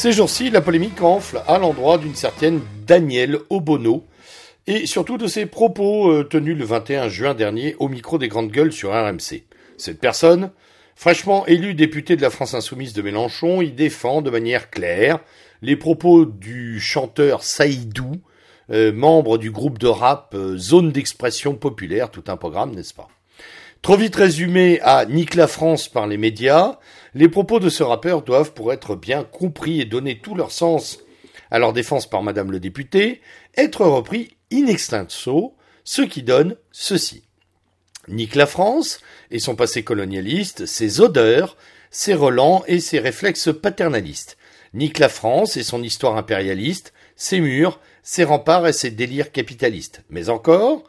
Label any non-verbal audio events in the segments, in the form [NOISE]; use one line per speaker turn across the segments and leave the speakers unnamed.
Ces jours-ci, la polémique enfle à l'endroit d'une certaine Danielle Obono et surtout de ses propos euh, tenus le 21 juin dernier au micro des grandes gueules sur RMC. Cette personne, fraîchement élue députée de la France insoumise de Mélenchon, y défend de manière claire les propos du chanteur Saïdou, euh, membre du groupe de rap euh, Zone d'expression populaire, tout un programme, n'est-ce pas? Trop vite résumé à Nique la France par les médias, les propos de ce rappeur doivent, pour être bien compris et donner tout leur sens à leur défense par Madame le député, être repris in extenso, ce qui donne ceci. Nique la France et son passé colonialiste, ses odeurs, ses relents et ses réflexes paternalistes. Nique la France et son histoire impérialiste, ses murs, ses remparts et ses délires capitalistes. Mais encore,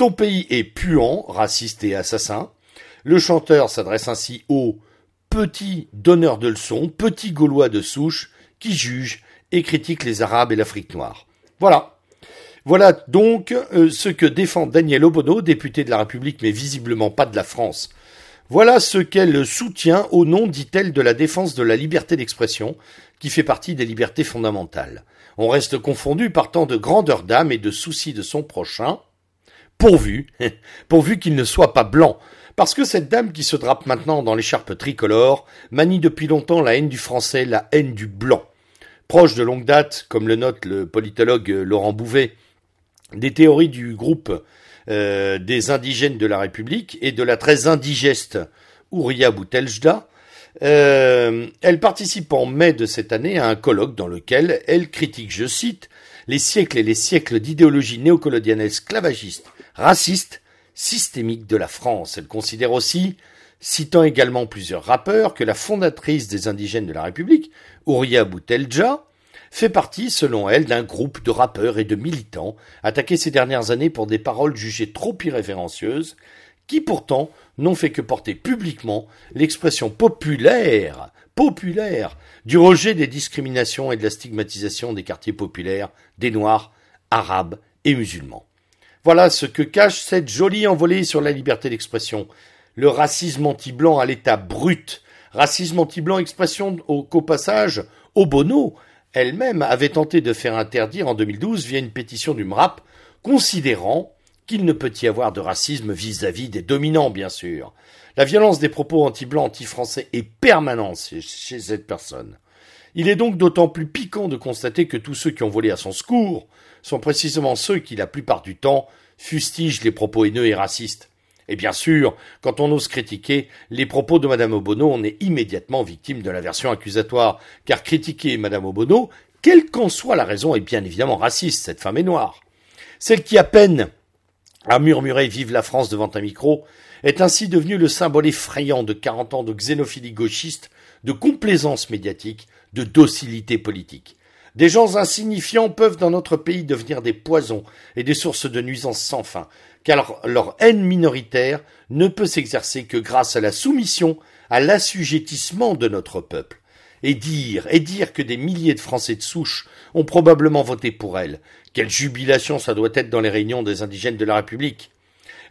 ton pays est puant, raciste et assassin. Le chanteur s'adresse ainsi aux petits donneurs de leçons, petits Gaulois de souche, qui jugent et critiquent les Arabes et l'Afrique noire. Voilà. Voilà donc euh, ce que défend Daniel Obono, député de la République, mais visiblement pas de la France. Voilà ce qu'elle soutient au nom, dit-elle, de la défense de la liberté d'expression, qui fait partie des libertés fondamentales. On reste confondu par tant de grandeur d'âme et de soucis de son prochain, pourvu, [LAUGHS] pourvu qu'il ne soit pas blanc, parce que cette dame qui se drape maintenant dans l'écharpe tricolore manie depuis longtemps la haine du français, la haine du blanc. Proche de longue date, comme le note le politologue Laurent Bouvet, des théories du groupe euh, des indigènes de la République et de la très indigeste Ouria Bouteljda, euh, elle participe en mai de cette année à un colloque dans lequel elle critique, je cite, les siècles et les siècles d'idéologie néocoloniale esclavagiste raciste systémique de la France. Elle considère aussi, citant également plusieurs rappeurs, que la fondatrice des indigènes de la République, Ouria Boutelja, fait partie, selon elle, d'un groupe de rappeurs et de militants attaqués ces dernières années pour des paroles jugées trop irrévérencieuses, qui pourtant n'ont fait que porter publiquement l'expression populaire, populaire, du rejet des discriminations et de la stigmatisation des quartiers populaires, des Noirs, Arabes et musulmans. Voilà ce que cache cette jolie envolée sur la liberté d'expression. Le racisme anti-blanc à l'état brut. Racisme anti-blanc, expression qu'au passage, Obono elle-même avait tenté de faire interdire en 2012 via une pétition du MRAP, considérant qu'il ne peut y avoir de racisme vis-à-vis des dominants, bien sûr. La violence des propos anti-blancs, anti-français est permanente chez cette personne. Il est donc d'autant plus piquant de constater que tous ceux qui ont volé à son secours sont précisément ceux qui, la plupart du temps, fustigent les propos haineux et racistes. Et bien sûr, quand on ose critiquer les propos de Madame Obono, on est immédiatement victime de la version accusatoire, car critiquer Madame Obono, quelle qu'en soit la raison, est bien évidemment raciste, cette femme est noire. Celle qui à peine a murmuré Vive la France devant un micro, est ainsi devenue le symbole effrayant de 40 ans de xénophilie gauchiste, de complaisance médiatique, de docilité politique. Des gens insignifiants peuvent dans notre pays devenir des poisons et des sources de nuisances sans fin, car leur haine minoritaire ne peut s'exercer que grâce à la soumission, à l'assujettissement de notre peuple. Et dire, et dire que des milliers de Français de souche ont probablement voté pour elle. Quelle jubilation ça doit être dans les réunions des indigènes de la République.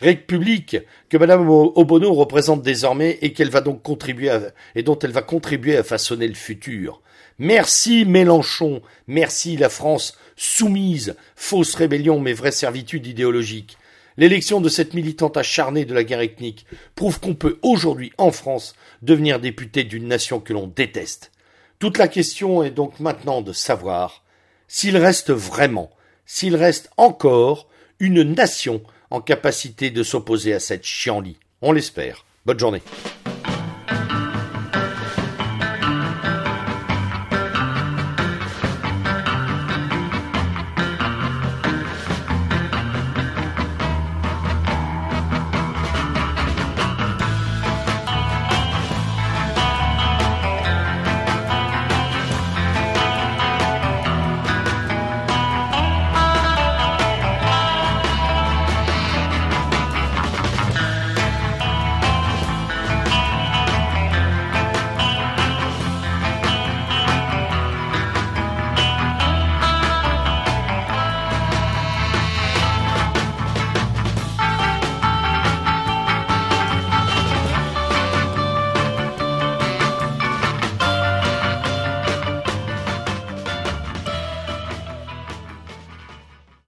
République que Madame Obono représente désormais et qu'elle va donc contribuer et dont elle va contribuer à façonner le futur. Merci Mélenchon, merci la France soumise, fausse rébellion mais vraie servitude idéologique. L'élection de cette militante acharnée de la guerre ethnique prouve qu'on peut aujourd'hui en France devenir député d'une nation que l'on déteste. Toute la question est donc maintenant de savoir s'il reste vraiment, s'il reste encore une nation en capacité de s'opposer à cette chienlit. On l'espère. Bonne journée.